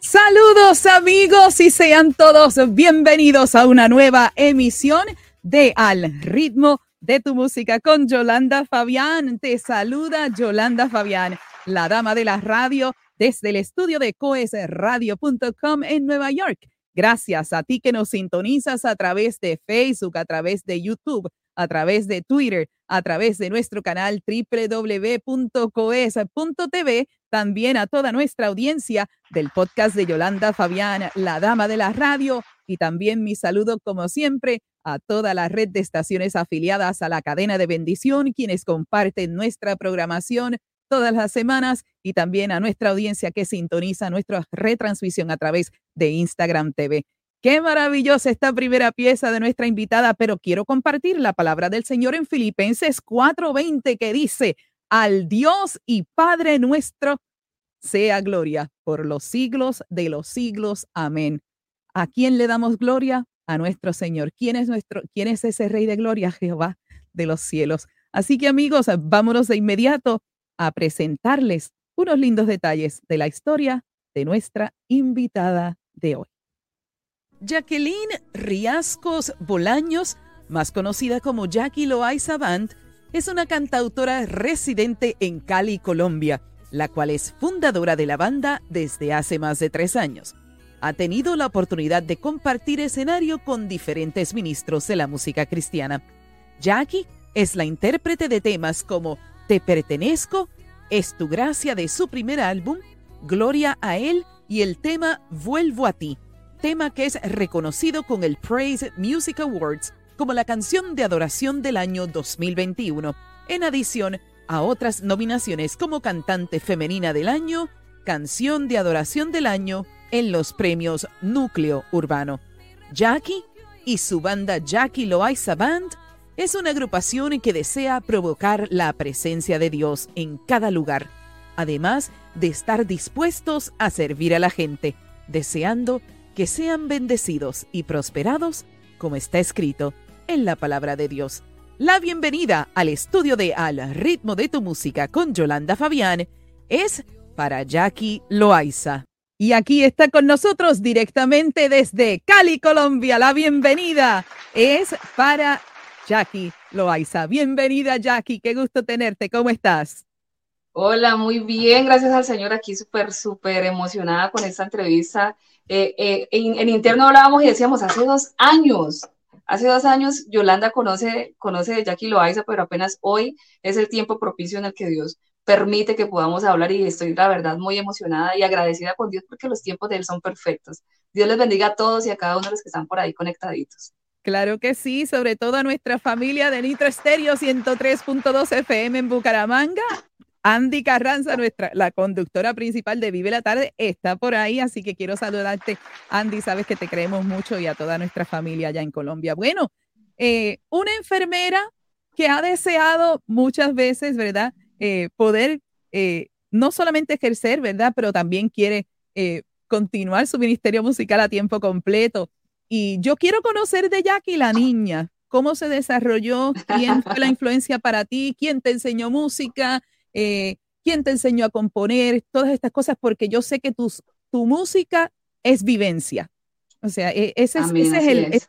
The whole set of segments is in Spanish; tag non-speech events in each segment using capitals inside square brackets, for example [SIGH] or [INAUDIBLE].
Saludos amigos y sean todos bienvenidos a una nueva emisión de Al ritmo de tu música con Yolanda Fabián. Te saluda Yolanda Fabián, la dama de la radio desde el estudio de coesradio.com en Nueva York. Gracias a ti que nos sintonizas a través de Facebook, a través de YouTube, a través de Twitter, a través de nuestro canal www.coes.tv, también a toda nuestra audiencia del podcast de Yolanda Fabián, la dama de la radio, y también mi saludo, como siempre, a toda la red de estaciones afiliadas a la cadena de bendición, quienes comparten nuestra programación todas las semanas y también a nuestra audiencia que sintoniza nuestra retransmisión a través de Instagram TV. Qué maravillosa esta primera pieza de nuestra invitada, pero quiero compartir la palabra del Señor en Filipenses 4:20 que dice, al Dios y Padre nuestro sea gloria por los siglos de los siglos. Amén. ¿A quién le damos gloria? A nuestro Señor. ¿Quién es, nuestro, quién es ese Rey de Gloria? Jehová de los cielos. Así que amigos, vámonos de inmediato a presentarles unos lindos detalles de la historia de nuestra invitada de hoy. Jacqueline Riascos Bolaños, más conocida como Jackie Loaiza Band, es una cantautora residente en Cali, Colombia, la cual es fundadora de la banda desde hace más de tres años ha tenido la oportunidad de compartir escenario con diferentes ministros de la música cristiana. Jackie es la intérprete de temas como Te pertenezco, Es tu gracia de su primer álbum, Gloria a Él y el tema Vuelvo a ti, tema que es reconocido con el Praise Music Awards como la canción de adoración del año 2021, en adición a otras nominaciones como Cantante Femenina del Año, Canción de Adoración del Año en los premios Núcleo Urbano. Jackie y su banda Jackie Loaiza Band es una agrupación que desea provocar la presencia de Dios en cada lugar, además de estar dispuestos a servir a la gente, deseando que sean bendecidos y prosperados como está escrito en la palabra de Dios. La bienvenida al estudio de Al ritmo de tu música con Yolanda Fabián es para Jackie Loaiza. Y aquí está con nosotros directamente desde Cali, Colombia. La bienvenida es para Jackie Loaiza. Bienvenida, Jackie. Qué gusto tenerte. ¿Cómo estás? Hola, muy bien. Gracias al Señor. Aquí súper, súper emocionada con esta entrevista. Eh, eh, en, interno hablábamos y decíamos, hace dos años, hace dos años Yolanda conoce, conoce de Jackie Loaiza, pero apenas hoy es el tiempo propicio en el que Dios permite que podamos hablar y estoy la verdad muy emocionada y agradecida con Dios porque los tiempos de Él son perfectos. Dios les bendiga a todos y a cada uno de los que están por ahí conectaditos. Claro que sí, sobre todo a nuestra familia de Nitro Estéreo 103.2 FM en Bucaramanga. Andy Carranza, nuestra, la conductora principal de Vive la Tarde, está por ahí, así que quiero saludarte, Andy, sabes que te creemos mucho y a toda nuestra familia allá en Colombia. Bueno, eh, una enfermera que ha deseado muchas veces, ¿verdad? Eh, poder eh, no solamente ejercer, ¿verdad? Pero también quiere continuar su ministerio musical a tiempo completo. Y yo quiero conocer de Jackie la niña, cómo se desarrolló, quién fue la [LAUGHS] influencia para ti, quién te enseñó música, quién te enseñó a componer, todas estas cosas, porque yo sé que tu música es vivencia. O sea, e, ese es, ese, es el, ese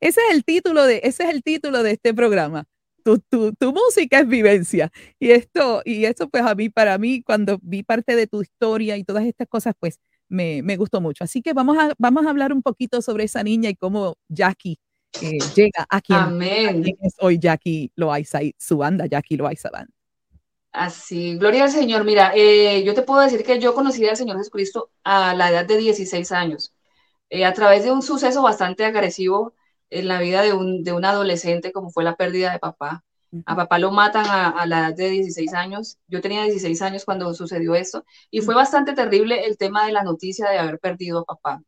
es el título de, ese es el título de este programa tu, música es vivencia. Y esto, y esto pues a mí, para mí, cuando vi parte de tu historia y todas estas cosas, pues me, gustó mucho. Así que vamos a, vamos a hablar un poquito sobre esa niña y cómo Jackie eh, llega a quien, Amén. es hoy Jackie Loaiza y su banda Jackie Loaiza Band. Así, gloria al Señor. Mira, eh, yo te puedo decir que yo conocí al Señor Jesucristo a la edad de 16 años, eh, a través de un suceso bastante agresivo en la vida de un, de un adolescente, como fue la pérdida de papá. A papá lo matan a, la edad de 16 años. Yo tenía 16 años cuando sucedió esto y fue bastante terrible el tema de la noticia de haber perdido a papá.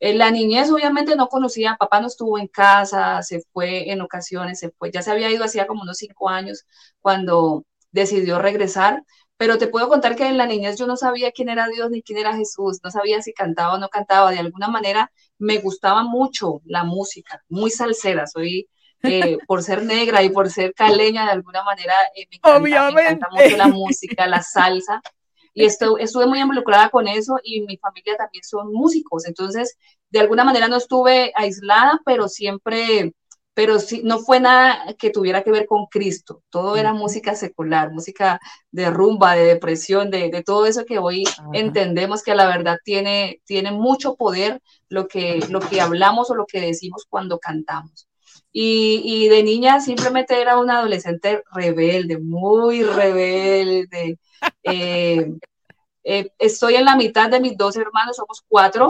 En la niñez obviamente no conocía, papá no estuvo en casa, se fue en ocasiones, se fue, ya se había ido hacía como unos cinco años cuando decidió regresar, pero te puedo contar que en la niñez yo no sabía quién era Dios ni quién era Jesús, no sabía si cantaba o no cantaba, de alguna manera me gustaba mucho la música, muy salsera, soy eh, [LAUGHS] por ser negra y por ser caleña de alguna manera eh, me, encanta, mucho la música, la salsa. Y esto, estuve muy involucrada con eso y mi familia también son músicos, entonces de alguna manera no estuve aislada, pero siempre pero sí, no fue nada que tuviera que ver con Cristo, todo era música secular, música de rumba, de depresión, de, de todo eso que hoy entendemos que la verdad tiene, tiene mucho poder lo que, lo que hablamos o lo que decimos cuando cantamos. Y, y de niña simplemente era una adolescente rebelde, muy rebelde. Eh, eh, estoy en la mitad de mis dos hermanos, somos cuatro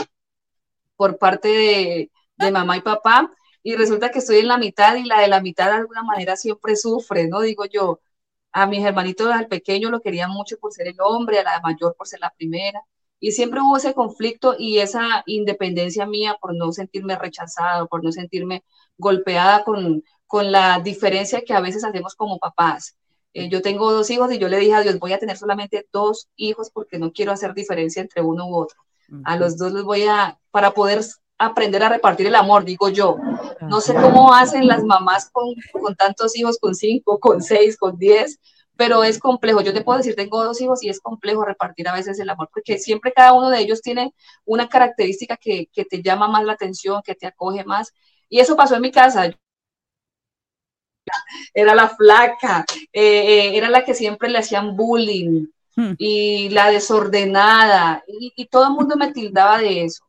por parte de, de mamá y papá y resulta que estoy en la mitad y la de la mitad de alguna manera siempre sufre, ¿no? Digo yo, a mis hermanitos al pequeño lo querían mucho por ser el hombre, a la mayor por ser la primera, y siempre hubo ese conflicto y esa independencia mía por no sentirme rechazado, por no sentirme golpeada con, con la diferencia que a veces hacemos como papás. Eh, yo tengo dos hijos y yo le dije a Dios, voy a tener solamente dos hijos porque no quiero hacer diferencia entre uno u otro. A los dos les voy a, para poder aprender a repartir el amor, digo yo. No sé cómo hacen las mamás con, con tantos hijos, con cinco, con seis, con diez, pero es complejo. Yo te puedo decir, tengo dos hijos y es complejo repartir a veces el amor, porque siempre cada uno de ellos tiene una característica que, que te llama más la atención, que te acoge más. Y eso pasó en mi casa. Era la flaca, eh, eh, era la que siempre le hacían bullying Hmm. y la desordenada, y, y todo el mundo me tildaba de eso.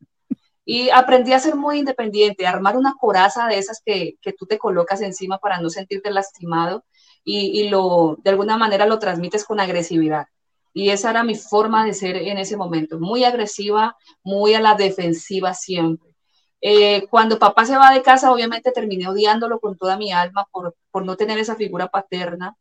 Y aprendí a ser muy independiente, a armar una coraza de esas que, que tú te colocas encima para no sentirte lastimado y, y lo, de alguna manera lo transmites con agresividad. Y esa era mi forma de ser en ese momento, muy agresiva, muy a la defensiva siempre. Eh, cuando papá se va de casa, obviamente terminé odiándolo con toda mi alma por, por no tener esa figura paterna.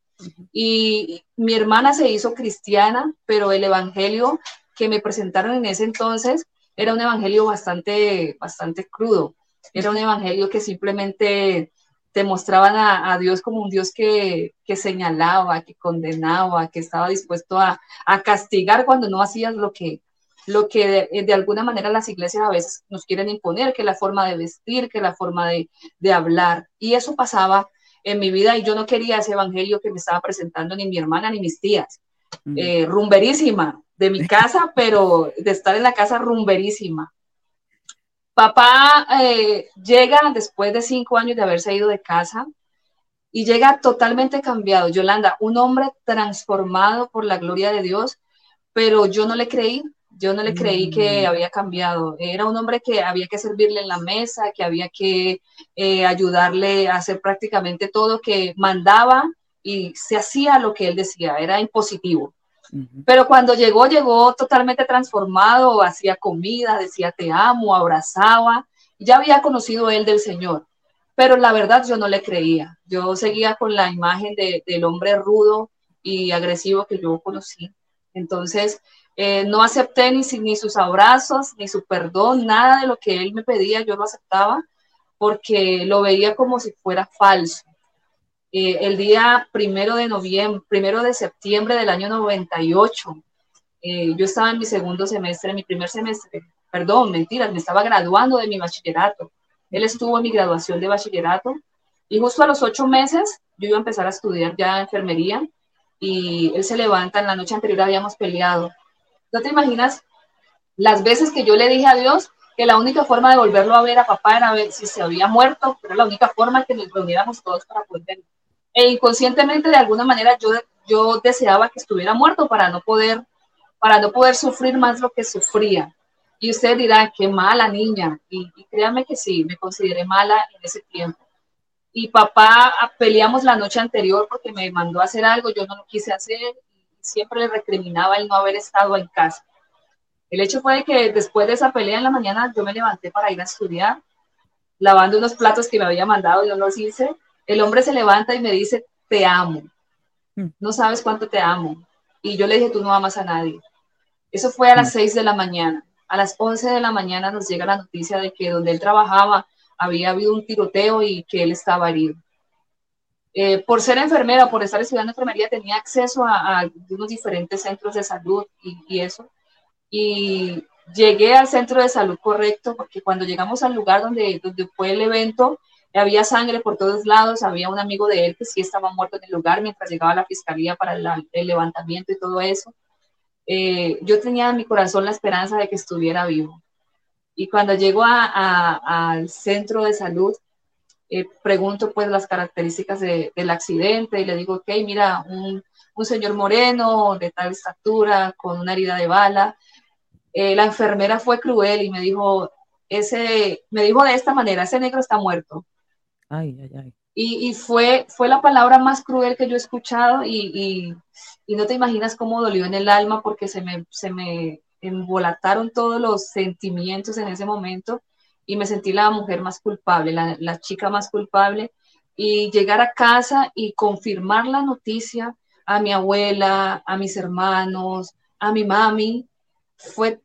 Y mi hermana se hizo cristiana, pero el evangelio que me presentaron en ese entonces era un evangelio bastante, bastante crudo. Era un evangelio que simplemente te mostraban a, Dios como un Dios que, que, señalaba, que condenaba, que estaba dispuesto a, a, castigar cuando no hacías lo que, lo que de, de, alguna manera las iglesias a veces nos quieren imponer, que la forma de vestir, que la forma de, de hablar. Y eso pasaba en mi vida y yo no quería ese evangelio que me estaba presentando ni mi hermana ni mis tías. Mm. Eh, rumberísima de mi casa, pero de estar en la casa rumberísima. Papá eh, llega después de cinco años de haberse ido de casa y llega totalmente cambiado. Yolanda, un hombre transformado por la gloria de Dios, pero yo no le creí, yo no le creí que había cambiado. Era un hombre que había que servirle en la mesa, que había que eh, ayudarle a hacer prácticamente todo, que mandaba y se hacía lo que él decía, era impositivo. Uh -huh. Pero cuando llegó, llegó totalmente transformado, hacía comida, decía te amo, abrazaba. Ya había conocido él del Señor, pero la verdad yo no le creía. Yo seguía con la imagen de, del hombre rudo y agresivo que yo conocí. Entonces, eh, no acepté ni, ni sus abrazos, ni su perdón, nada de lo que él me pedía, yo lo aceptaba porque lo veía como si fuera falso. Eh, el día primero de noviembre, primero de septiembre del año 98, eh, yo estaba en mi segundo semestre, mi primer semestre, perdón, mentiras, me estaba graduando de mi bachillerato. Él estuvo en mi graduación de bachillerato y justo a los ocho meses yo iba a empezar a estudiar ya enfermería y él se levanta, en la noche anterior habíamos peleado no te imaginas las veces que yo le dije a Dios que la única forma de volverlo a ver a papá era ver si se había muerto, era la única forma que nos reuniéramos todos para poder verlo. E inconscientemente, de alguna manera, yo, yo deseaba que estuviera muerto para no poder, para no poder sufrir más lo que sufría. Y usted dirá, qué mala niña. Y, y créanme que sí, me consideré mala en ese tiempo. Y papá peleamos la noche anterior porque me mandó a hacer algo, yo no lo quise hacer siempre le recriminaba el no haber estado en casa. El hecho fue que después de esa pelea en la mañana yo me levanté para ir a estudiar, lavando unos platos que me había mandado y los hice. El hombre se levanta y me dice, te amo. No sabes cuánto te amo. Y yo le dije, tú no amas a nadie. Eso fue a las 6 de la mañana. A las 11 de la mañana nos llega la noticia de que donde él trabajaba había habido un tiroteo y que él estaba herido. Eh, por ser enfermera, por estar estudiando enfermería, tenía acceso a, a unos diferentes centros de salud y, y, eso. Y llegué al centro de salud correcto, porque cuando llegamos al lugar donde, donde fue el evento, había sangre por todos lados, había un amigo de él que sí estaba muerto en el lugar mientras llegaba la fiscalía para el, levantamiento y todo eso. Eh, yo tenía en mi corazón la esperanza de que estuviera vivo. Y cuando llego a, al centro de salud, eh, pregunto pues las características de, del accidente y le digo, ok, mira, un, un, señor moreno de tal estatura, con una herida de bala. Eh, la enfermera fue cruel y me dijo, ese, me dijo de esta manera, ese negro está muerto. Y, fue, fue la palabra más cruel que yo he escuchado y, no te imaginas cómo dolió en el alma porque se me, se me embolataron todos los sentimientos en ese momento y me sentí la mujer más culpable, la, la, chica más culpable, y llegar a casa y confirmar la noticia a mi abuela, a mis hermanos, a mi mami, fue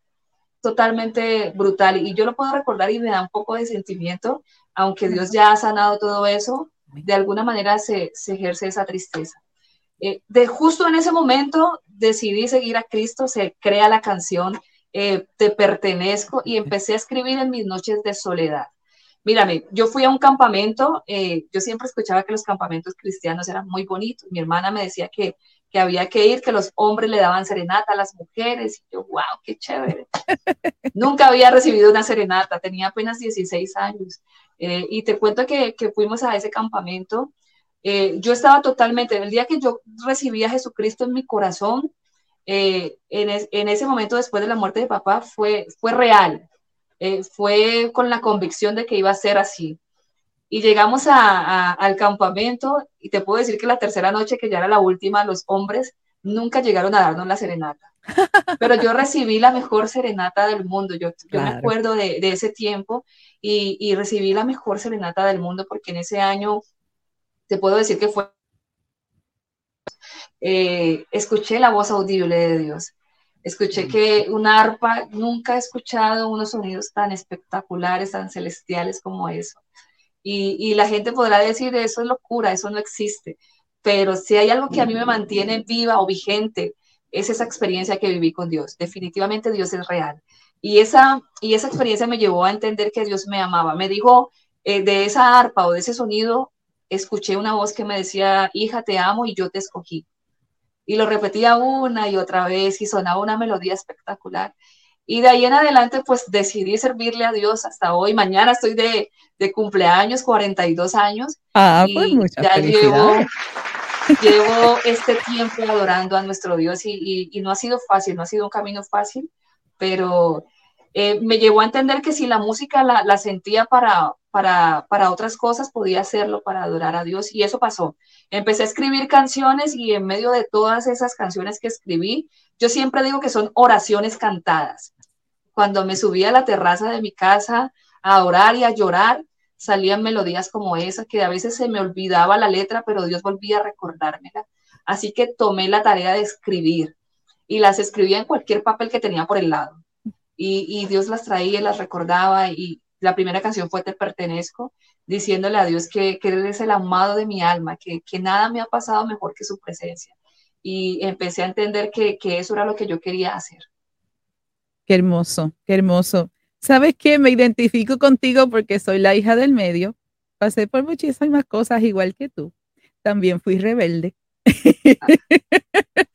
totalmente brutal. Y yo lo puedo recordar y me da un poco de sentimiento, aunque Dios ya ha sanado todo eso, de alguna manera se, se ejerce esa tristeza. Eh, de justo en ese momento decidí seguir a Cristo, se crea la canción eh, te pertenezco y empecé a escribir en mis noches de soledad. Mírame, yo fui a un campamento, eh, yo siempre escuchaba que los campamentos cristianos eran muy bonitos. Mi hermana me decía que, que había que ir, que los hombres le daban serenata a las mujeres. Y yo, wow, qué chévere. [LAUGHS] Nunca había recibido una serenata, tenía apenas 16 años. Eh, y te cuento que, que, fuimos a ese campamento. yo estaba totalmente, el día que yo recibí a Jesucristo en mi corazón, eh, en, ese momento después de la muerte de papá fue, fue real, eh, fue con la convicción de que iba a ser así. Y llegamos a, al campamento y te puedo decir que la tercera noche, que ya era la última, los hombres nunca llegaron a darnos la serenata. Pero yo recibí la mejor serenata del mundo. Yo, yo claro. me acuerdo de, de ese tiempo y, y recibí la mejor serenata del mundo porque en ese año te puedo decir que fue eh, escuché la voz audible de Dios. Escuché que una arpa, nunca he escuchado unos sonidos tan espectaculares, tan celestiales como eso. Y, y, la gente podrá decir, eso es locura, eso no existe. Pero si hay algo que a mí me mantiene viva o vigente, es esa experiencia que viví con Dios. Definitivamente Dios es real. Y esa, y esa experiencia me llevó a entender que Dios me amaba. Me dijo, eh, de esa arpa o de ese sonido, escuché una voz que me decía, hija, te amo y yo te escogí y lo repetía una y otra vez y sonaba una melodía espectacular. Y de ahí en adelante, pues decidí servirle a Dios hasta hoy. Mañana estoy de, de cumpleaños, 42 años. Ah, pues muchas ya llevo, llevo, este tiempo adorando a nuestro Dios y, y, no ha sido fácil, no ha sido un camino fácil, pero eh, me llevó a entender que si la música la, sentía para, para, para otras cosas, podía hacerlo para adorar a Dios. Y eso pasó. Empecé a escribir canciones y en medio de todas esas canciones que escribí, yo siempre digo que son oraciones cantadas. Cuando me subía a la terraza de mi casa a orar y a llorar, salían melodías como esa, que a veces se me olvidaba la letra, pero Dios volvía a recordármela. Así que tomé la tarea de escribir y las escribía en cualquier papel que tenía por el lado. Y, y Dios las traía, las recordaba y, la primera canción fue Te pertenezco, diciéndole a Dios que, que Él el amado de mi alma, que, que, nada me ha pasado mejor que su presencia. Y empecé a entender que, que eso era lo que yo quería hacer. Qué hermoso, qué hermoso. ¿Sabes qué? Me identifico contigo porque soy la hija del medio. Pasé por muchísimas cosas igual que tú. También fui rebelde. [LAUGHS]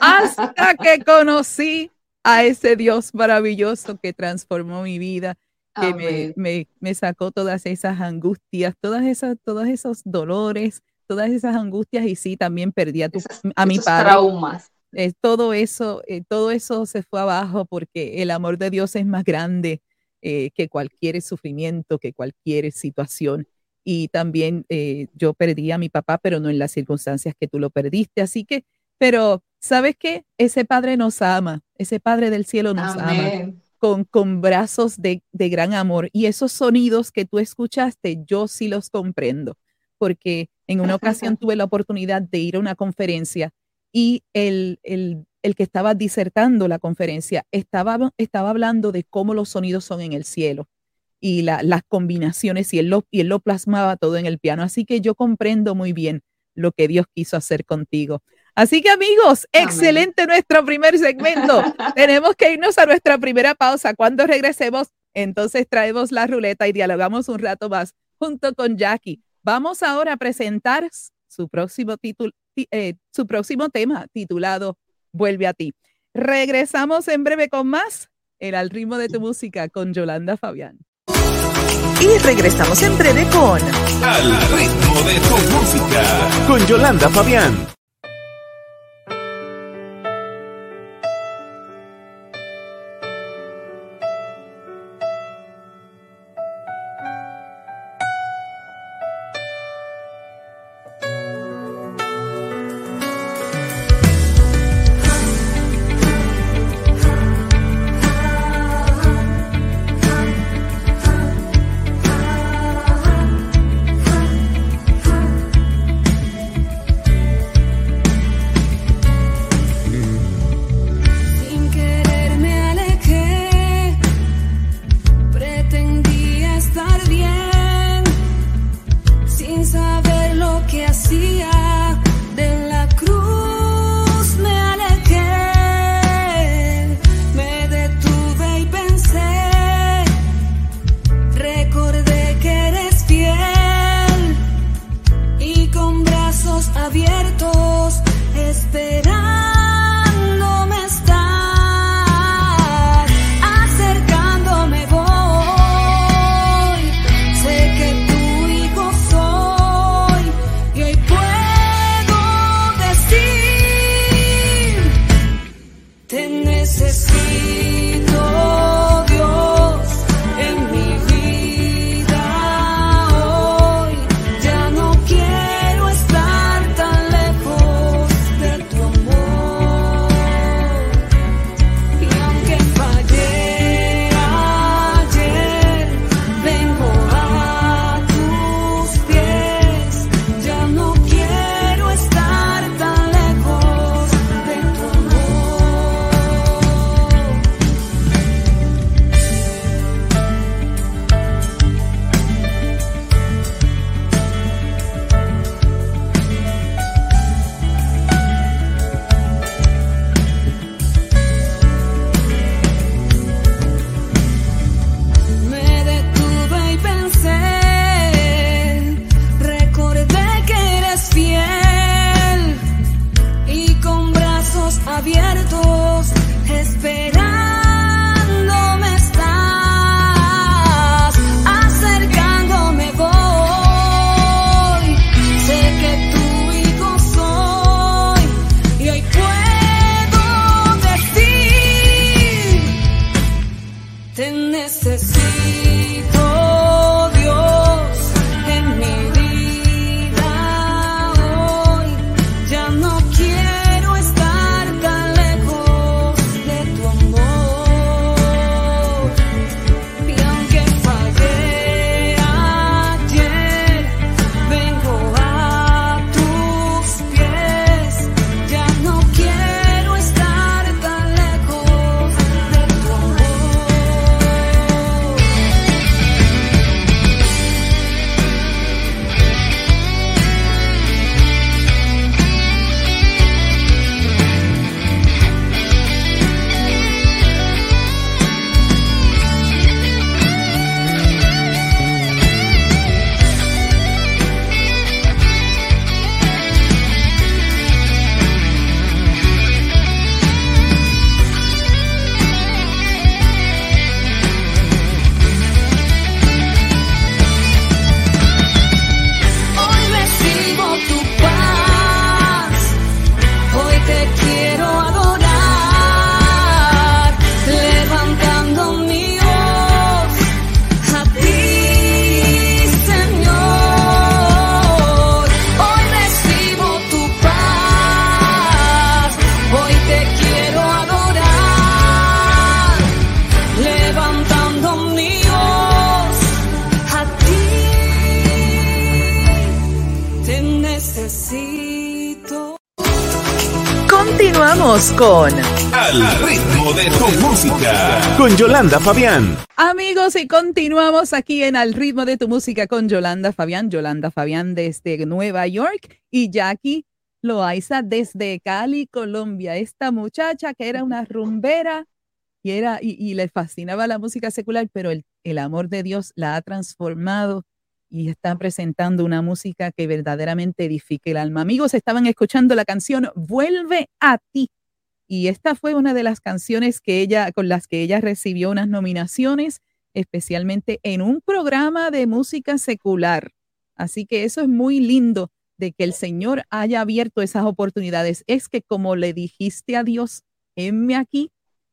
Hasta que conocí a ese Dios maravilloso que transformó mi vida que me, me, me, sacó todas esas angustias, todas esas, todos esos dolores, todas esas angustias y sí, también perdí a, tu, Esas, a mi esos padre. traumas. Eh, todo eso, eh, todo eso se fue abajo porque el amor de Dios es más grande eh, que cualquier sufrimiento, que cualquier situación. Y también yo perdí a mi papá, pero no en las circunstancias que tú lo perdiste. Así que, pero, ¿sabes qué? Ese Padre nos ama, ese Padre del cielo nos ama con, con brazos de, de gran amor. Y esos sonidos que tú escuchaste, yo sí los comprendo, porque en una ocasión [LAUGHS] tuve la oportunidad de ir a una conferencia y el, el, el que estaba disertando la conferencia estaba, estaba hablando de cómo los sonidos son en el cielo y la, las combinaciones y él, lo, y él lo plasmaba todo en el piano. Así que yo comprendo muy bien lo que Dios quiso hacer contigo. Así que amigos, Amén. excelente nuestro primer segmento. [LAUGHS] Tenemos que irnos a nuestra primera pausa. Cuando regresemos, entonces traemos la ruleta y dialogamos un rato más junto con Jackie. Vamos ahora a presentar su próximo título, eh, su próximo tema titulado Vuelve a ti. Regresamos en breve con más el al ritmo de tu música con Yolanda Fabián. Y regresamos en breve con Al ritmo de tu música con Yolanda Fabián. Con Al ritmo de tu música. Con Yolanda Fabián. Amigos, y continuamos aquí en Al ritmo de tu música con Yolanda Fabián. Yolanda Fabián desde Nueva York y Jackie Loaiza desde Cali, Colombia. Esta muchacha que era una rumbera y, era, y, le fascinaba la música secular, pero el, el amor de Dios la ha transformado y está presentando una música que verdaderamente edifique el alma. Amigos, estaban escuchando la canción Vuelve a ti. Y esta fue una de las canciones que ella, con las que ella recibió unas nominaciones, especialmente en un programa de música secular. Así que eso es muy lindo de que el Señor haya abierto esas oportunidades. Es que como le dijiste a Dios, enme aquí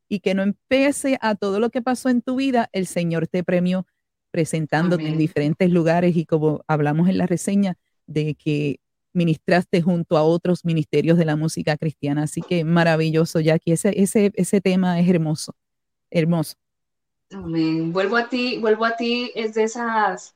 y que no empiece a todo lo que pasó en tu vida, el Señor te premió presentándote en diferentes lugares y como hablamos en la reseña de que ministraste junto a otros ministerios de la música cristiana. Así que maravilloso, Jackie. Ese, ese, ese tema es hermoso, hermoso. Amén. Vuelvo a ti, vuelvo a ti, es de esas,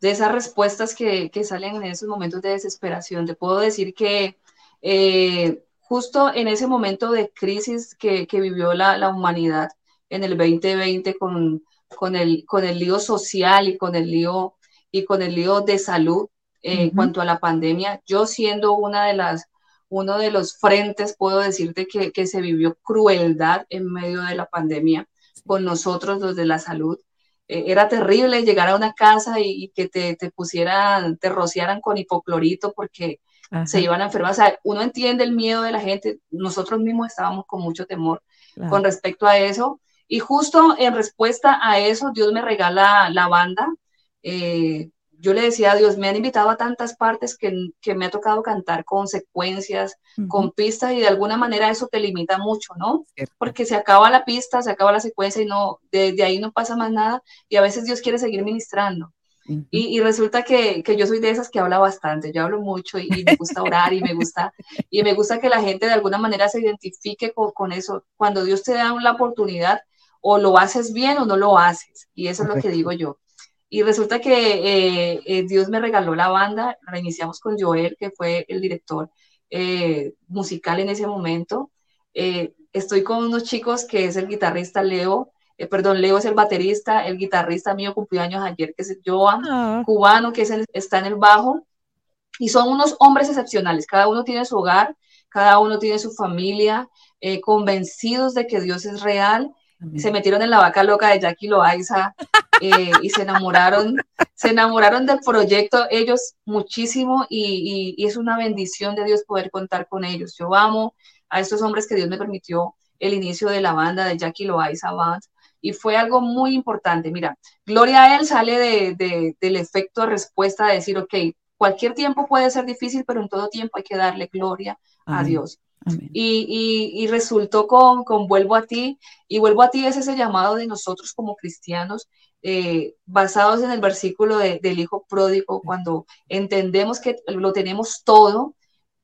de esas respuestas que, que salen en esos momentos de desesperación. Te puedo decir que eh, justo en ese momento de crisis que, que vivió la, la, humanidad en el 2020 con, con el, con el lío social y con el lío, y con el lío de salud en cuanto a la pandemia. Yo siendo una de las, uno de los frentes, puedo decirte que, que se vivió crueldad en medio de la pandemia con nosotros, los de la salud. Eh, era terrible llegar a una casa y, y que te, te, pusieran, te rociaran con hipoclorito porque Ajá. se iban a enfermar. O sea, uno entiende el miedo de la gente. Nosotros mismos estábamos con mucho temor claro. con respecto a eso. Y justo en respuesta a eso, Dios me regala la banda. Eh, yo le decía a Dios, me han invitado a tantas partes que, que me ha tocado cantar con secuencias, uh -huh. con pistas, y de alguna manera eso te limita mucho, ¿no? Cierto. Porque se acaba la pista, se acaba la secuencia y no, de, de ahí no pasa más nada, y a veces Dios quiere seguir ministrando. Uh -huh. y, y, resulta que, que, yo soy de esas que habla bastante, yo hablo mucho y, y, me gusta orar y me gusta, y me gusta que la gente de alguna manera se identifique con, con eso. Cuando Dios te da la oportunidad, o lo haces bien o no lo haces. Y eso es lo que digo yo. Y resulta que eh, eh, Dios me regaló la banda, reiniciamos con Joel, que fue el director eh, musical en ese momento. Estoy con unos chicos que es el guitarrista Leo, perdón, Leo es el baterista, el guitarrista mío cumplió años ayer, que es Joan, oh. cubano, que es el, está en el bajo. Y son unos hombres excepcionales, cada uno tiene su hogar, cada uno tiene su familia, convencidos de que Dios es real se metieron en la vaca loca de Jackie Loaiza eh, y se enamoraron, se enamoraron del proyecto ellos muchísimo y, y, y, es una bendición de Dios poder contar con ellos. Yo amo a estos hombres que Dios me permitió el inicio de la banda de Jackie Loaiza Band y fue algo muy importante. Mira, Gloria a él sale de, de, del efecto respuesta de decir, ok, cualquier tiempo puede ser difícil, pero en todo tiempo hay que darle gloria Amén. a Dios. Y, y, y, resultó con, con, Vuelvo a ti, y Vuelvo a ti es ese llamado de nosotros como cristianos, eh, basados en el versículo de, del Hijo Pródigo, cuando entendemos que lo tenemos todo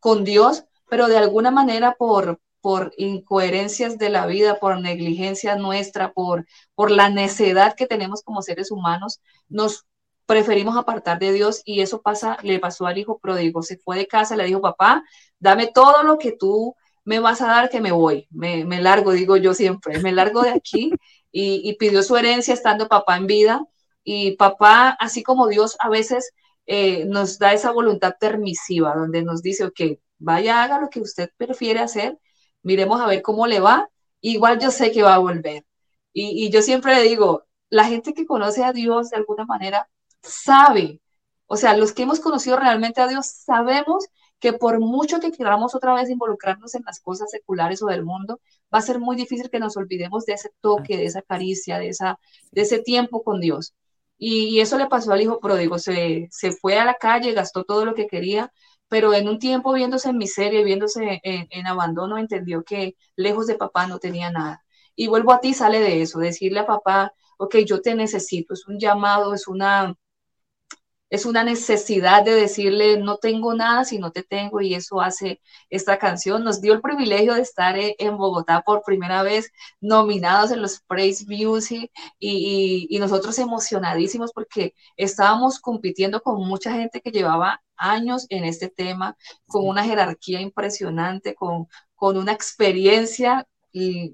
con Dios, pero de alguna manera por, por incoherencias de la vida, por negligencia nuestra, por, por la necedad que tenemos como seres humanos, nos preferimos apartar de Dios y eso pasa, le pasó al hijo pródigo, se fue de casa, le dijo, papá, dame todo lo que tú me vas a dar, que me voy, me, me largo, digo yo siempre, me largo de aquí [LAUGHS] y, y, pidió su herencia estando papá en vida. Y papá, así como Dios a veces eh, nos da esa voluntad permisiva, donde nos dice, ok, vaya, haga lo que usted prefiere hacer, miremos a ver cómo le va, igual yo sé que va a volver. Y, y yo siempre le digo, la gente que conoce a Dios de alguna manera, sabe, o sea, los que hemos conocido realmente a Dios, sabemos que por mucho que queramos otra vez involucrarnos en las cosas seculares o del mundo, va a ser muy difícil que nos olvidemos de ese toque, de esa caricia, de, esa, de ese tiempo con Dios. Y, eso le pasó al hijo pródigo, se, se fue a la calle, gastó todo lo que quería, pero en un tiempo viéndose en miseria, viéndose en, en abandono, entendió que lejos de papá no tenía nada. Y vuelvo a ti, sale de eso, decirle a papá, ok, yo te necesito, es un llamado, es una, es una necesidad de decirle, no tengo nada si no te tengo, y eso hace esta canción. Nos dio el privilegio de estar eh, en Bogotá por primera vez, nominados en los Praise Music, y, y, y nosotros emocionadísimos porque estábamos compitiendo con mucha gente que llevaba años en este tema, con una jerarquía impresionante, con, con una experiencia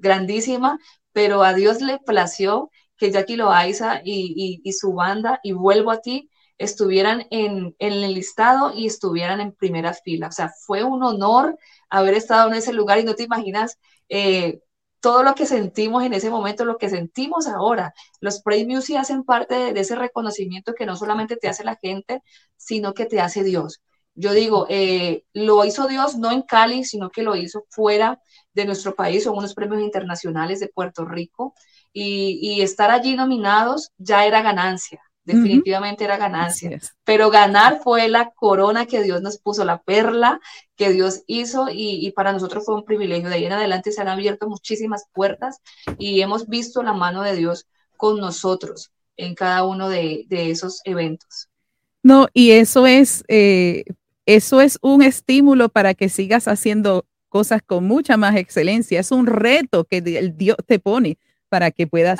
grandísima, pero a Dios le plació que Jackie Loaiza y, y, su banda, y vuelvo a ti, estuvieran en, en, el listado y estuvieran en primera fila. O sea, fue un honor haber estado en ese lugar y no te imaginas eh, todo lo que sentimos en ese momento, lo que sentimos ahora. Los premios sí hacen parte de, ese reconocimiento que no solamente te hace la gente, sino que te hace Dios. Yo digo, eh, lo hizo Dios no en Cali, sino que lo hizo fuera de nuestro país, son unos premios internacionales de Puerto Rico, y, y estar allí nominados ya era ganancia definitivamente era ganancia. Pero ganar fue la corona que Dios nos puso, la perla que Dios hizo y, para nosotros fue un privilegio. De ahí en adelante se han abierto muchísimas puertas y hemos visto la mano de Dios con nosotros en cada uno de, esos eventos. No, y eso es, eh, eso es un estímulo para que sigas haciendo cosas con mucha más excelencia. Es un reto que el Dios te pone para que puedas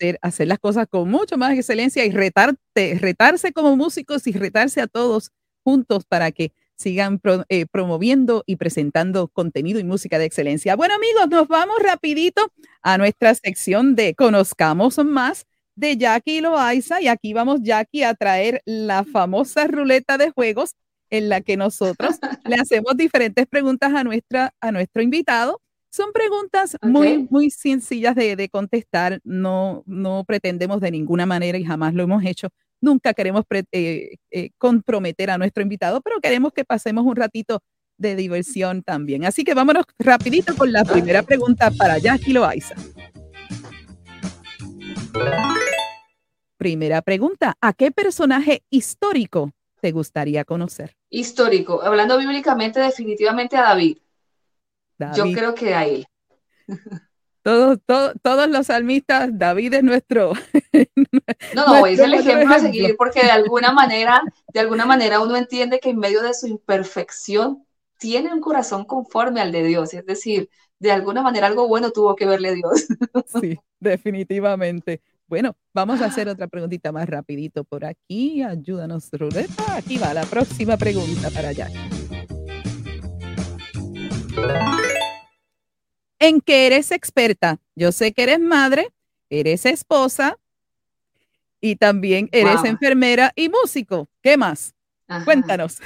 eh, hacer, las cosas con mucho más excelencia y retarte, retarse como músicos y retarse a todos juntos para que sigan eh, promoviendo y presentando contenido y música de excelencia. Bueno amigos, nos vamos rapidito a nuestra sección de Conozcamos más de Jackie Loaiza y aquí vamos Jackie a traer la famosa ruleta de juegos en la que nosotros le hacemos diferentes preguntas a, nuestra, a nuestro invitado son preguntas muy, muy sencillas de, contestar. No, no pretendemos de ninguna manera y jamás lo hemos hecho. Nunca queremos eh, eh, comprometer a nuestro invitado, pero queremos que pasemos un ratito de diversión también. Así que vámonos rapidito con la primera pregunta para Jackie Loaiza. Primera pregunta, ¿a qué personaje histórico te gustaría conocer? Histórico, hablando bíblicamente, definitivamente a David. Yo creo que a él. Todos, todos, los salmistas, David es nuestro. [LAUGHS] No, no, es el ejemplo a seguir porque de alguna manera, de alguna manera uno entiende que en medio de su imperfección tiene un corazón conforme al de Dios, es decir, de alguna manera algo bueno tuvo que verle Dios. [LAUGHS] Sí, definitivamente. Bueno, vamos a hacer otra preguntita más rapidito por aquí. Ayúdanos, Ruleta. Aquí va la próxima pregunta para allá. ¿En qué eres experta? Yo sé que eres madre, eres esposa y también eres enfermera y músico. ¿Qué más? Cuéntanos.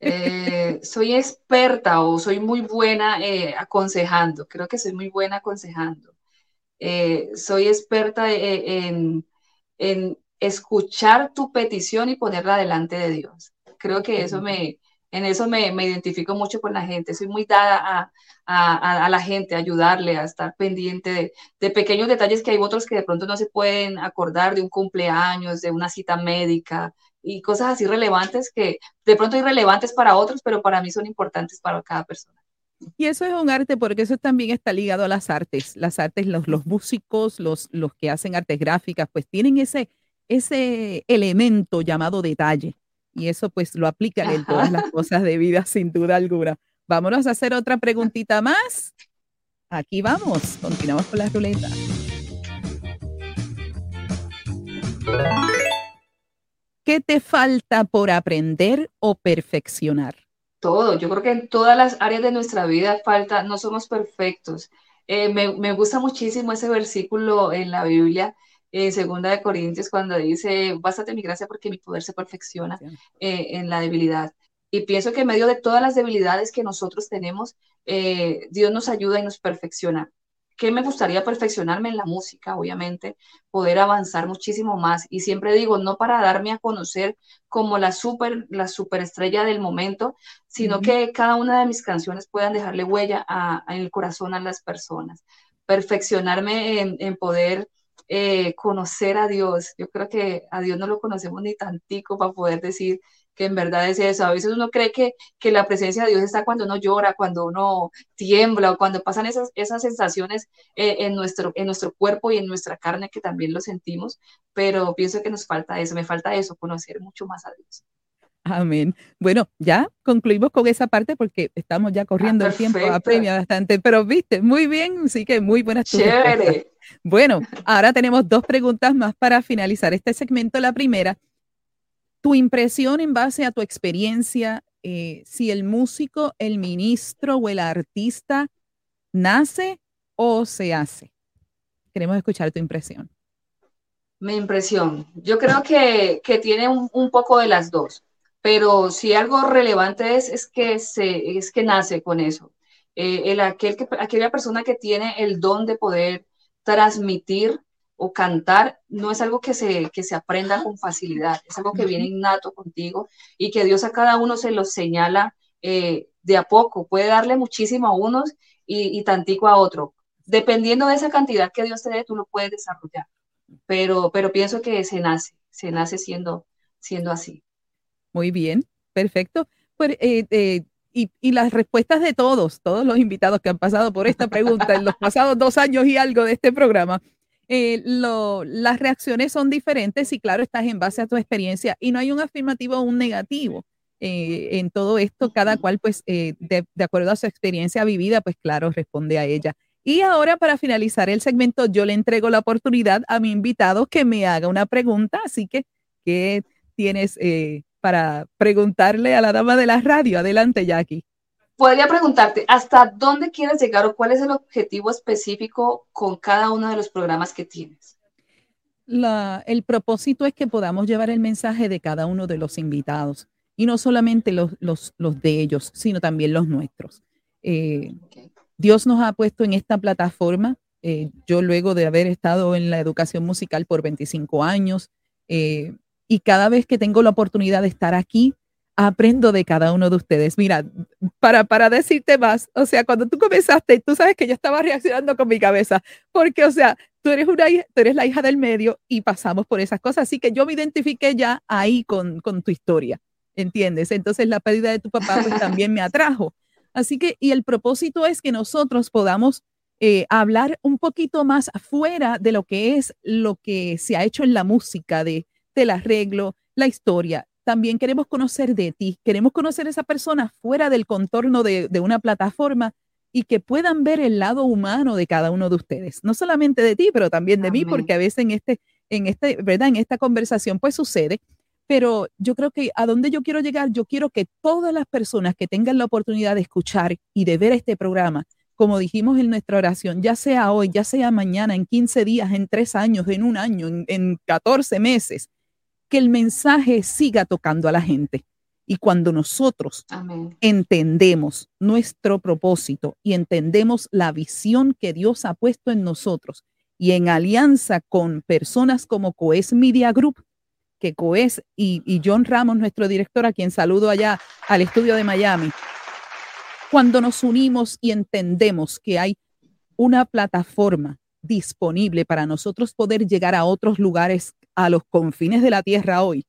Eh, soy experta o soy muy buena eh, aconsejando. Creo que soy muy buena aconsejando. Eh, soy experta en, en, escuchar tu petición y ponerla delante de Dios. Creo que eso me, en eso me, identifico mucho con la gente, soy muy dada a, la gente, a ayudarle, a estar pendiente de, pequeños detalles que hay otros que de pronto no se pueden acordar de un cumpleaños, de una cita médica y cosas así relevantes que de pronto irrelevantes para otros, pero para mí son importantes para cada persona. Y eso es un arte porque eso también está ligado a las artes. Las artes, los, los músicos, los, los que hacen artes gráficas, pues tienen ese, ese elemento llamado detalle y eso pues lo aplica en todas las cosas de vida sin duda alguna. Vámonos a hacer otra preguntita más. Aquí vamos, continuamos con la ruleta. ¿Qué te falta por aprender o perfeccionar? Todo, yo creo que en todas las áreas de nuestra vida falta, no somos perfectos. Eh, me, me gusta muchísimo ese versículo en la Biblia en Segunda de Corintios cuando dice, bástate mi gracia porque mi poder se perfecciona eh, en la debilidad. Y pienso que en medio de todas las debilidades que nosotros tenemos, eh, Dios nos ayuda y nos perfecciona. ¿Qué me gustaría perfeccionarme en la música, obviamente, poder avanzar muchísimo más. Y siempre digo, no para darme a conocer como la super, la superestrella del momento, sino que cada una de mis canciones puedan dejarle huella en el corazón a las personas. Perfeccionarme en, en poder eh, conocer a Dios. Yo creo que a Dios no lo conocemos ni tantico para poder decir que en verdad es eso. A veces uno cree que, que la presencia de Dios está cuando uno llora, cuando uno tiembla o cuando pasan esas, esas sensaciones eh, en, nuestro, en nuestro cuerpo y en nuestra carne que también lo sentimos, pero pienso que nos falta eso, me falta eso, conocer mucho más a Dios. Amén. Bueno, ya concluimos con esa parte porque estamos ya corriendo el tiempo, apremia bastante, pero viste, muy bien, sí que muy buenas Chévere. Bueno, ahora tenemos dos preguntas más para finalizar este segmento. La primera, tu impresión en base a tu experiencia, eh, si el músico, el ministro o el artista nace o se hace. Queremos escuchar tu impresión. Mi impresión, yo creo que, que tiene un, un, poco de las dos, pero si algo relevante es, es, que, se, es que nace con eso. Eh, el, aquel que, aquella persona que tiene el don de poder transmitir o cantar no es algo que se, que se aprenda con facilidad, es algo que viene innato contigo y que Dios a cada uno se lo señala eh, de a poco. Puede darle muchísimo a unos y, y tantico a otro. Dependiendo de esa cantidad que Dios te dé, tú lo puedes desarrollar pero, pero pienso que se nace, se nace siendo, siendo así. Muy bien, perfecto. Pues, eh, eh, y, y, las respuestas de todos, todos los invitados que han pasado por esta pregunta en los [LAUGHS] pasados dos años y algo de este programa, eh, lo, las reacciones son diferentes y claro, estás en base a tu experiencia y no hay un afirmativo o un negativo. Eh, en todo esto, cada cual, pues, eh, de, de acuerdo a su experiencia vivida, pues claro, responde a ella. Y ahora para finalizar el segmento, yo le entrego la oportunidad a mi invitado que me haga una pregunta. Así que, ¿qué tienes eh, para preguntarle a la dama de la radio? Adelante, Jackie. Podría preguntarte, ¿hasta dónde quieres llegar o cuál es el objetivo específico con cada uno de los programas que tienes? La, el propósito es que podamos llevar el mensaje de cada uno de los invitados y no solamente los, los, los de ellos, sino también los nuestros. Eh, okay. Dios nos ha puesto en esta plataforma. Eh, yo luego de haber estado en la educación musical por 25 años eh, y cada vez que tengo la oportunidad de estar aquí, aprendo de cada uno de ustedes. Mira, para, para decirte más, o sea, cuando tú comenzaste, tú sabes que yo estaba reaccionando con mi cabeza, porque, o sea, tú eres, una, tú eres la hija del medio y pasamos por esas cosas, así que yo me identifiqué ya ahí con, con tu historia, ¿entiendes? Entonces la pérdida de tu papá pues [LAUGHS] también me atrajo. Así que, y el propósito es que nosotros podamos eh, hablar un poquito más afuera de lo que es lo que se ha hecho en la música, de, del arreglo, la historia. También queremos conocer de ti, queremos conocer a esa persona fuera del contorno de, de una plataforma y que puedan ver el lado humano de cada uno de ustedes, no solamente de ti, pero también de Amén. mí, porque a veces en este, en este, ¿verdad? En esta conversación pues sucede pero yo creo que a donde yo quiero llegar, yo quiero que todas las personas que tengan la oportunidad de escuchar y de ver este programa, como dijimos en nuestra oración, ya sea hoy, ya sea mañana, en 15 días, en tres años, en un año, en, en 14 meses, que el mensaje siga tocando a la gente. Y cuando nosotros Amén. entendemos nuestro propósito y entendemos la visión que Dios ha puesto en nosotros y en alianza con personas como Coes Media Group, que Coes y, y, John Ramos, nuestro director, a quien saludo allá al estudio de Miami, cuando nos unimos y entendemos que hay una plataforma disponible para nosotros poder llegar a otros lugares, a los confines de la tierra hoy,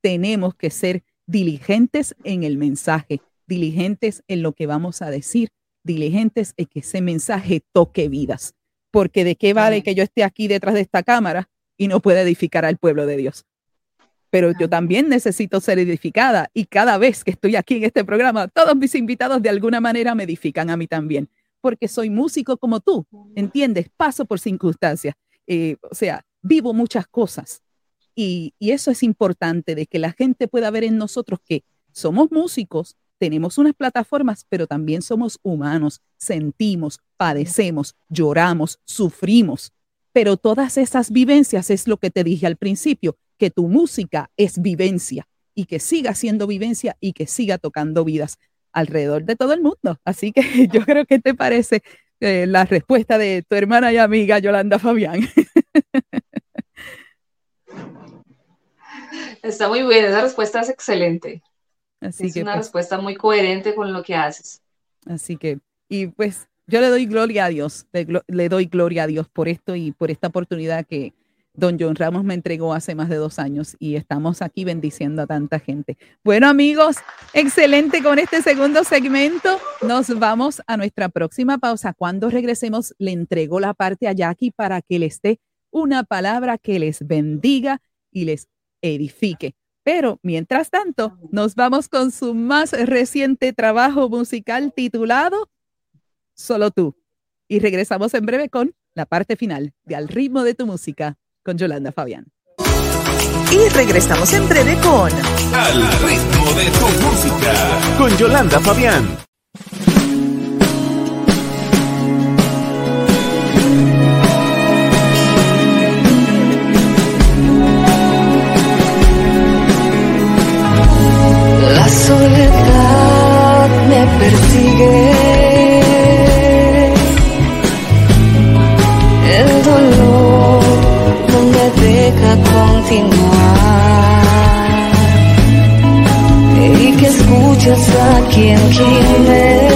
tenemos que ser diligentes en el mensaje, diligentes en lo que vamos a decir, diligentes en que ese mensaje toque vidas. Porque de qué vale que yo esté aquí detrás de esta cámara y no pueda edificar al pueblo de Dios pero yo también necesito ser edificada y cada vez que estoy aquí en este programa, todos mis invitados de alguna manera me edifican a mí también, porque soy músico como tú, ¿entiendes? Paso por circunstancias, eh, o sea, vivo muchas cosas y, eso es importante, de que la gente pueda ver en nosotros que somos músicos, tenemos unas plataformas, pero también somos humanos, sentimos, padecemos, lloramos, sufrimos. Pero todas esas vivencias es lo que te dije al principio, que tu música es vivencia y que siga siendo vivencia y que siga tocando vidas alrededor de todo el mundo. Así que [LAUGHS] yo creo que te parece eh, la respuesta de tu hermana y amiga Yolanda Fabián. [LAUGHS] Está muy bien, esa respuesta es excelente. Así es que, una pues, respuesta muy coherente con lo que haces. Así que, y pues yo le doy gloria a Dios, le, le doy gloria a Dios por esto y por esta oportunidad que, don John Ramos me entregó hace más de dos años y estamos aquí bendiciendo a tanta gente. Bueno amigos, excelente con este segundo segmento. Nos vamos a nuestra próxima pausa. Cuando regresemos, le entrego la parte a Jackie para que les dé una palabra que les bendiga y les edifique. Pero mientras tanto, ah, nos vamos con su más reciente trabajo musical titulado Solo tú. Y regresamos en breve con la parte final de Al ritmo de tu música con Yolanda Fabián. Y regresamos en breve con Al ritmo de tu música con Yolanda Fabián. La soledad me persigue. El dolor no me deja continuar. Y que escuchas a quien quieres.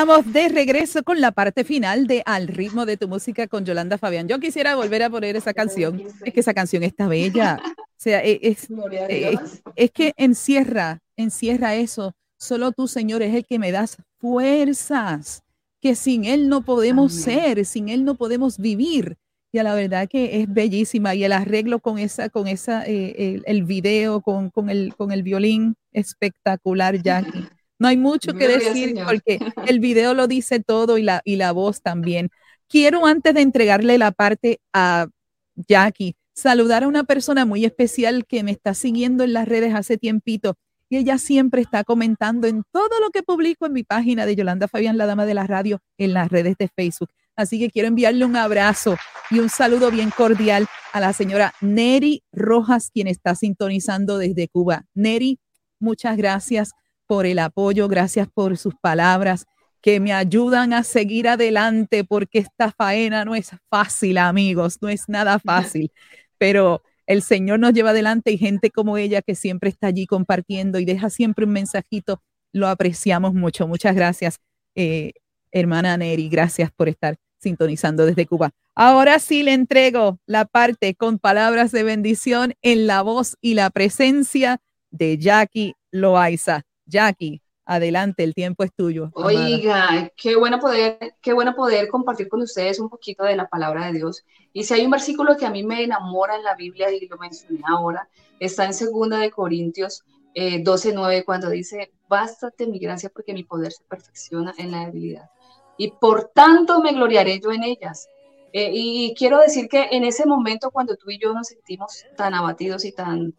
Estamos de regreso con la parte final de Al ritmo de tu música con Yolanda Fabián. Yo quisiera volver a poner esa canción. Es que esa canción está bella. O sea, e- es, a es, es que encierra, encierra eso. Solo tú, Señor, es el que me das fuerzas, que sin Él no podemos Amén. ser, sin Él no podemos vivir. Y a la verdad que es bellísima y el arreglo con esa, con esa, eh, el, el video, con, con el, con el violín, espectacular, Jackie. No hay mucho que Gloria decir Señor. porque [LAUGHS] el video lo dice todo y la, y la voz también. Quiero antes de entregarle la parte a Jackie, saludar a una persona muy especial que me está siguiendo en las redes hace tiempito y ella siempre está comentando en todo lo que publico en mi página de Yolanda Fabián, la dama de la radio, en las redes de Facebook. Así que quiero enviarle un abrazo y un saludo bien cordial a la señora Neri Rojas, quien está sintonizando desde Cuba. Neri, muchas gracias por el apoyo, gracias por sus palabras que me ayudan a seguir adelante porque esta faena no es fácil, amigos, no es nada [LAUGHS] fácil, pero el Señor nos lleva adelante y gente como ella que siempre está allí compartiendo y deja siempre un mensajito, lo apreciamos mucho. Muchas gracias, eh, hermana Neri, gracias por estar sintonizando desde Cuba. Ahora sí le entrego la parte con palabras de bendición en la voz y la presencia de Jackie Loaiza. Jackie, adelante, el tiempo es tuyo. Oiga, qué bueno poder, qué bueno poder compartir con ustedes un poquito de la palabra de Dios. Y si hay un versículo que a mí me enamora en la Biblia y lo mencioné ahora, está en segunda de Corintios eh, 12:9 cuando dice, "Bástate mi gracia porque mi poder se perfecciona en la debilidad." Y por tanto me gloriaré yo en ellas. Eh, y quiero decir que en ese momento cuando tú y yo nos sentimos tan abatidos y tan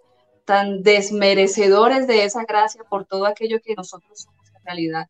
tan desmerecedores de esa gracia por todo aquello que nosotros somos en realidad.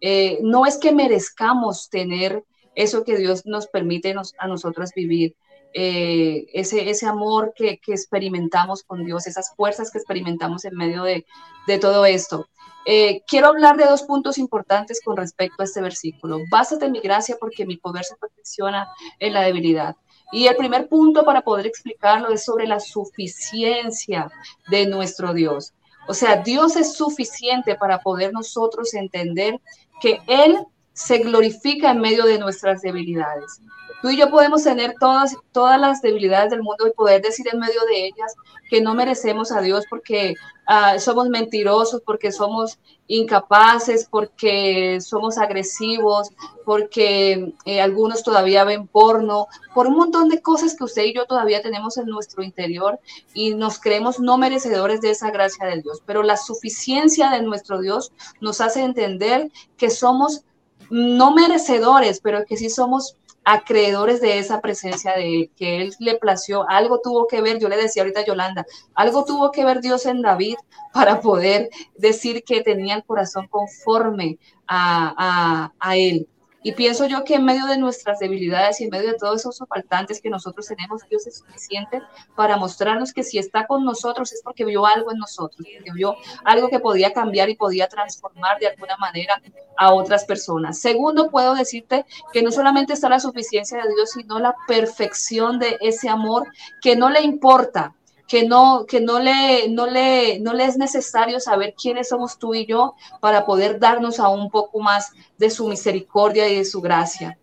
Eh, no es que merezcamos tener eso que Dios nos permite a nosotros vivir, eh, ese, ese amor que, que experimentamos con Dios, esas fuerzas que experimentamos en medio de, de todo esto. Eh, quiero hablar de dos puntos importantes con respecto a este versículo. Básate mi gracia porque mi poder se perfecciona en la debilidad. Y el primer punto para poder explicarlo es sobre la suficiencia de nuestro Dios. O sea, Dios es suficiente para poder nosotros entender que Él se glorifica en medio de nuestras debilidades. Tú y yo podemos tener todas, todas las debilidades del mundo y poder decir en medio de ellas que no merecemos a Dios porque ah, somos mentirosos, porque somos incapaces, porque somos agresivos, porque eh, algunos todavía ven porno, por un montón de cosas que usted y yo todavía tenemos en nuestro interior y nos creemos no merecedores de esa gracia de Dios. Pero la suficiencia de nuestro Dios nos hace entender que somos no merecedores, pero que sí somos acreedores de esa presencia de él, que él le plació, algo tuvo que ver, yo le decía ahorita a Yolanda, algo tuvo que ver Dios en David para poder decir que tenía el corazón conforme a, a, a él. Y pienso yo que en medio de nuestras debilidades y en medio de todos esos faltantes que nosotros tenemos, Dios es suficiente para mostrarnos que si está con nosotros es porque vio algo en nosotros, porque vio algo que podía cambiar y podía transformar de alguna manera a otras personas. Segundo, puedo decirte que no solamente está la suficiencia de Dios, sino la perfección de ese amor que no le importa que no, que no le, no le, no le es necesario saber quiénes somos tú y yo para poder darnos a un poco más de su misericordia y de su gracia.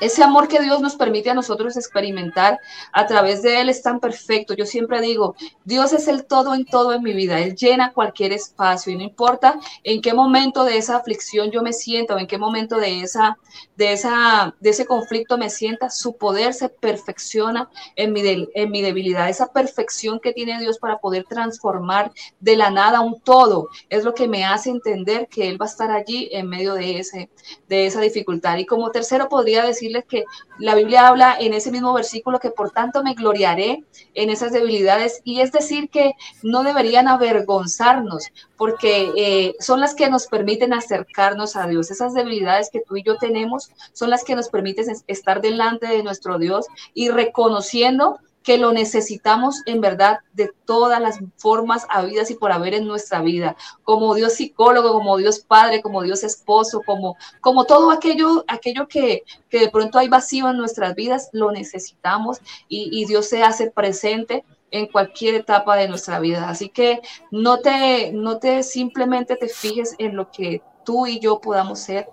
Ese amor que Dios nos permite a nosotros experimentar a través de Él es tan perfecto. Yo siempre digo, Dios es el todo en todo en mi vida. Él llena cualquier espacio y no importa en qué momento de esa aflicción yo me sienta o en qué momento de, esa, de, esa, de ese conflicto me sienta, su poder se perfecciona en mi, en mi debilidad. Esa perfección que tiene Dios para poder transformar de la nada un todo es lo que me hace entender que Él va a estar allí en medio de, ese, de esa dificultad. Y como tercero podría decir decirles que la Biblia habla en ese mismo versículo que por tanto me gloriaré en esas debilidades y es decir que no deberían avergonzarnos porque eh, son las que nos permiten acercarnos a Dios. Esas debilidades que tú y yo tenemos son las que nos permiten estar delante de nuestro Dios y reconociendo que lo necesitamos en verdad de todas las formas habidas y por haber en nuestra vida, como Dios psicólogo, como Dios padre, como Dios esposo, como, como todo aquello, aquello que, que de pronto hay vacío en nuestras vidas, lo necesitamos y, y Dios se hace presente en cualquier etapa de nuestra vida. Así que no te, no te simplemente te fijes en lo que tú y yo podamos ser,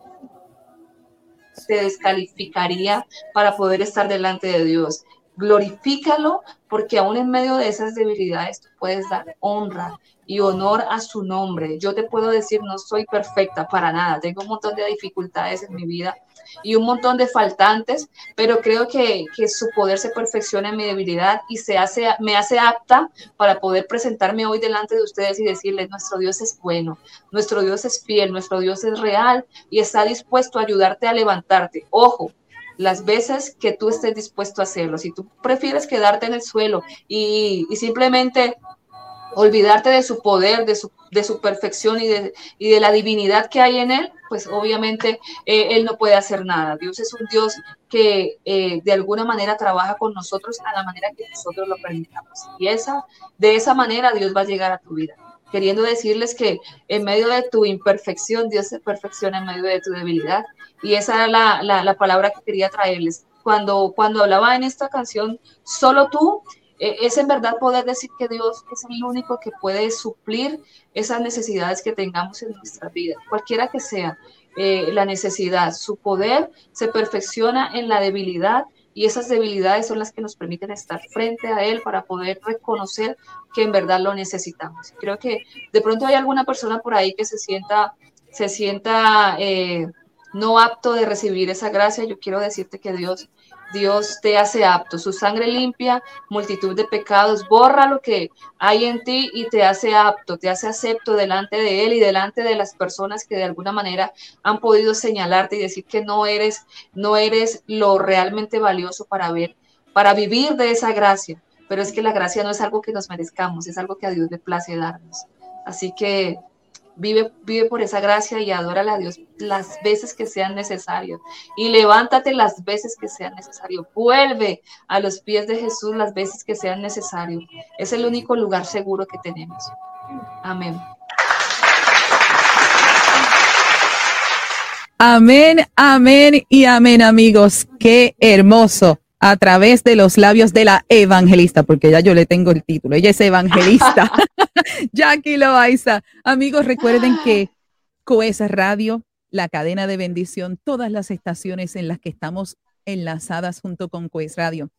te descalificaría para poder estar delante de Dios. Glorifícalo porque aún en medio de esas debilidades tú puedes dar honra y honor a su nombre. Yo te puedo decir, no soy perfecta para nada, tengo un montón de dificultades en mi vida y un montón de faltantes, pero creo que, que su poder se perfecciona en mi debilidad y se hace, me hace apta para poder presentarme hoy delante de ustedes y decirles, nuestro Dios es bueno, nuestro Dios es fiel, nuestro Dios es real y está dispuesto a ayudarte a levantarte. Ojo, las veces que tú estés dispuesto a hacerlo. Si tú prefieres quedarte en el suelo y, y simplemente olvidarte de su poder, de su, de su perfección y de, y de, la divinidad que hay en él, pues obviamente eh, él no puede hacer nada. Dios es un Dios que eh, de alguna manera trabaja con nosotros a la manera que nosotros lo permitamos. Y esa, de esa manera Dios va a llegar a tu vida. Queriendo decirles que en medio de tu imperfección, Dios se perfecciona en medio de tu debilidad. Y esa era la, la, la palabra que quería traerles. Cuando, cuando hablaba en esta canción, solo tú, es en verdad poder decir que Dios es el único que puede suplir esas necesidades que tengamos en nuestra vida, cualquiera que sea eh, la necesidad. Su poder se perfecciona en la debilidad y esas debilidades son las que nos permiten estar frente a Él para poder reconocer que en verdad lo necesitamos. Creo que de pronto hay alguna persona por ahí que se sienta, se sienta eh, no apto de recibir esa gracia. Yo quiero decirte que Dios Dios te hace apto. Su sangre limpia multitud de pecados, borra lo que hay en ti y te hace apto, te hace acepto delante de Él y delante de las personas que de alguna manera han podido señalarte y decir que no eres, no eres lo realmente valioso para ver, para vivir de esa gracia. Pero es que la gracia no es algo que nos merezcamos, es algo que a Dios le place darnos. Así que Vive, vive por esa gracia y adórale a Dios las veces que sean necesarias. Y levántate las veces que sean necesarias. Vuelve a los pies de Jesús las veces que sean necesarias. Es el único lugar seguro que tenemos. Amén. Amén, amén y amén, amigos. Qué hermoso a través de los labios de la evangelista, porque ya yo le tengo el título, ella es evangelista, [LAUGHS] [LAUGHS] Jackie Loaiza. Amigos, recuerden que Coesa Radio, la cadena de bendición, todas las estaciones en las que estamos enlazadas junto con Coes Radio,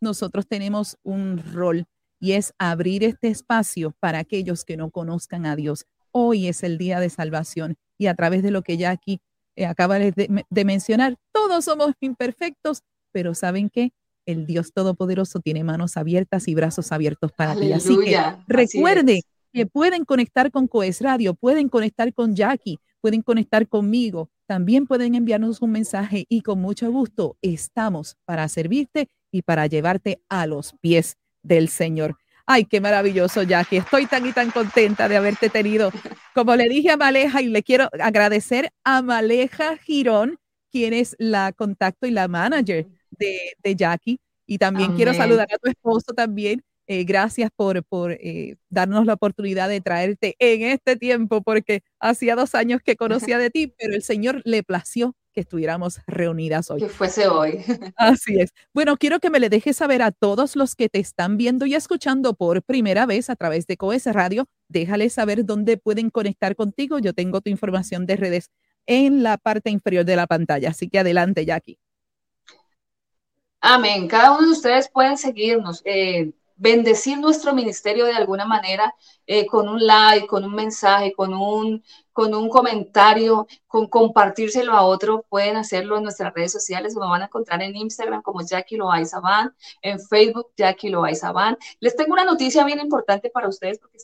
nosotros tenemos un rol y es abrir este espacio para aquellos que no conozcan a Dios. Hoy es el día de salvación y a través de lo que Jackie eh, acaba de, de mencionar, todos somos imperfectos, pero ¿saben qué? El Dios Todopoderoso tiene manos abiertas y brazos abiertos para Aleluya. ti. Así que recuerde que pueden conectar con Coes Radio, pueden conectar con Jackie, pueden conectar conmigo, también pueden enviarnos un mensaje y con mucho gusto estamos para servirte y para llevarte a los pies del Señor. Ay, qué maravilloso, Jackie. Estoy tan y tan contenta de haberte tenido. Como le dije a Maleja y le quiero agradecer a Maleja Girón, quien es la contacto y la manager de, de Jackie. Y también Amén. quiero saludar a tu esposo también. Eh, gracias por, por eh, darnos la oportunidad de traerte en este tiempo, porque hacía dos años que conocía de ti, pero el Señor le plació que estuviéramos reunidas hoy. Que fuese hoy. [LAUGHS] Así es. Bueno, quiero que me le dejes saber a todos los que te están viendo y escuchando por primera vez a través de COES Radio, déjales saber dónde pueden conectar contigo. Yo tengo tu información de redes en la parte inferior de la pantalla, así que adelante, Jackie. Amén. Cada uno de ustedes pueden seguirnos, eh, bendecir nuestro ministerio de alguna manera eh, con un like, con un mensaje, con un, con un comentario, con compartírselo a otro. Pueden hacerlo en nuestras redes sociales. Me van a encontrar en Instagram como Jackie Loaiza Van, en Facebook Jackie Loaiza Van. Les tengo una noticia bien importante para ustedes porque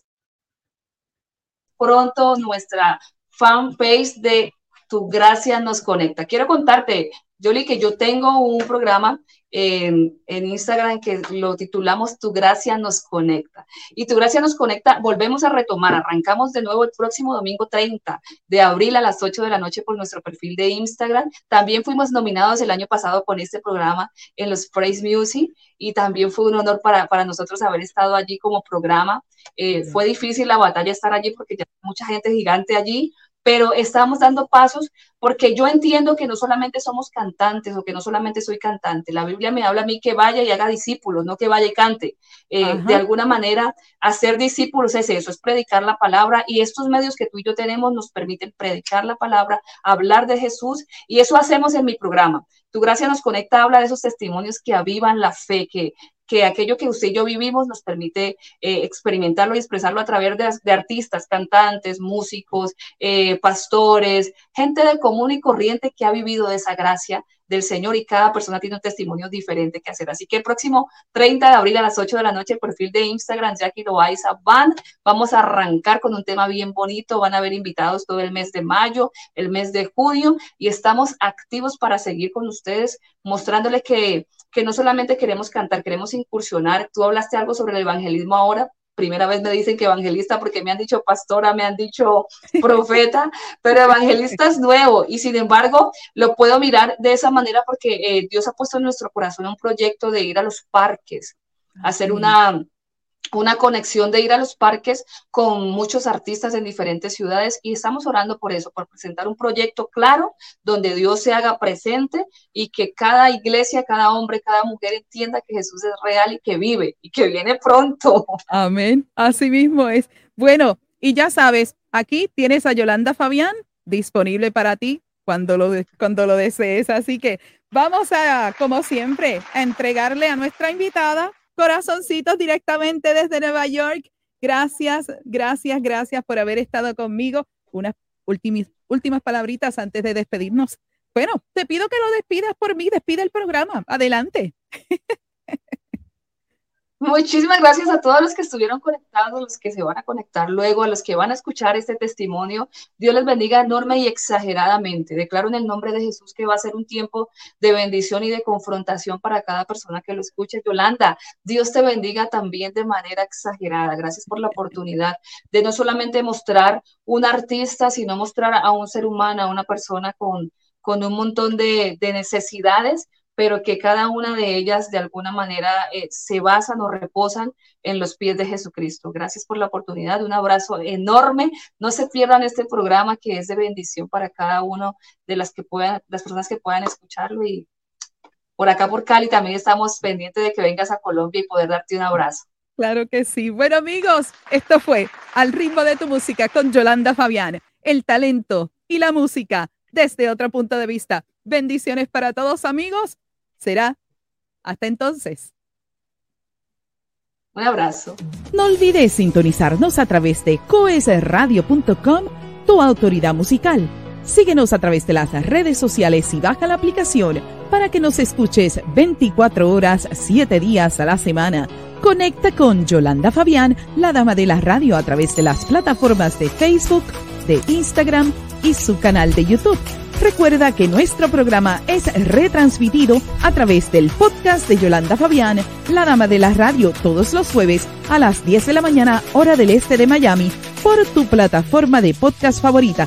pronto nuestra fanpage de Tu Gracia nos conecta. Quiero contarte, Yoli, que yo tengo un programa en, en, Instagram que lo titulamos Tu Gracia nos conecta. Y Tu Gracia nos conecta, volvemos a retomar, arrancamos de nuevo el próximo domingo 30 de abril a las 8 de la noche por nuestro perfil de Instagram. También fuimos nominados el año pasado con este programa en los Praise Music y también fue un honor para, para nosotros haber estado allí como programa. Eh, fue difícil la batalla estar allí porque ya mucha gente gigante allí, pero estamos dando pasos porque yo entiendo que no solamente somos cantantes o que no solamente soy cantante, la Biblia me habla a mí que vaya y haga discípulos, no que vaya y cante. Eh, de alguna manera, hacer discípulos es eso, es predicar la palabra y estos medios que tú y yo tenemos nos permiten predicar la palabra, hablar de Jesús y eso hacemos en mi programa. Tu gracia nos conecta, habla de esos testimonios que avivan la fe, que, que aquello que usted y yo vivimos nos permite eh, experimentarlo y expresarlo a través de, artistas, cantantes, músicos, eh, pastores, gente de común y corriente que ha vivido de esa gracia del Señor y cada persona tiene un testimonio diferente que hacer. Así que el próximo 30 de abril a las 8 de la noche, el perfil de Instagram, Jackie Loaiza, van, vamos a arrancar con un tema bien bonito, van a haber invitados todo el mes de mayo, el mes de junio y estamos activos para seguir con ustedes mostrándoles que que no solamente queremos cantar, queremos incursionar. Tú hablaste algo sobre el evangelismo ahora, primera vez me dicen que evangelista porque me han dicho pastora, me han dicho [LAUGHS] profeta, pero evangelista es nuevo. Y sin embargo lo puedo mirar de esa manera porque eh, Dios ha puesto en nuestro corazón un proyecto de ir a los parques, hacer una una conexión de ir a los parques con muchos artistas en diferentes ciudades y estamos orando por eso, por presentar un proyecto claro donde Dios se haga presente y que cada iglesia, cada hombre, cada mujer entienda que Jesús es real y que vive y que viene pronto. [LAUGHS] Amén. Así mismo es. Bueno, y ya sabes, aquí tienes a Yolanda Fabián disponible para ti cuando lo, cuando lo desees. Así que vamos a, como siempre, a entregarle a nuestra invitada corazoncitos directamente desde Nueva York. Gracias, gracias, gracias por haber estado conmigo. Unas últimas, últimas palabritas antes de despedirnos. Bueno, te pido que lo despidas por mí, despide el programa. Adelante. [LAUGHS] Muchísimas gracias a todos los que estuvieron conectados, los que se van a conectar luego, a los que van a escuchar este testimonio. Dios les bendiga enorme y exageradamente. Declaro en el nombre de Jesús que va a ser un tiempo de bendición y de confrontación para cada persona que lo escuche. Yolanda, Dios te bendiga también de manera exagerada. Gracias por la oportunidad de no solamente mostrar un artista, sino mostrar a un ser humano, a una persona con, con un montón de, de necesidades pero que cada una de ellas de alguna manera eh, se basan o reposan en los pies de Jesucristo. Gracias por la oportunidad, un abrazo enorme. No se pierdan este programa que es de bendición para cada uno de las que puedan, las personas que puedan escucharlo y por acá por Cali también estamos pendientes de que vengas a Colombia y poder darte un abrazo. Claro que sí. Bueno amigos, esto fue Al ritmo de tu música con Yolanda Fabián, el talento y la música desde otro punto de vista. Bendiciones para todos amigos será hasta entonces. Un abrazo. No olvides sintonizarnos a través de coesradio.com, tu autoridad musical. Síguenos a través de las redes sociales y baja la aplicación para que nos escuches 24 horas, 7 días a la semana. Conecta con Yolanda Fabián, la dama de la radio, a través de las plataformas de Facebook, de Instagram y su canal de YouTube. Recuerda que nuestro programa es retransmitido a través del podcast de Yolanda Fabián, la dama de la radio, todos los jueves a las 10 de la mañana, hora del este de Miami, por tu plataforma de podcast favorita.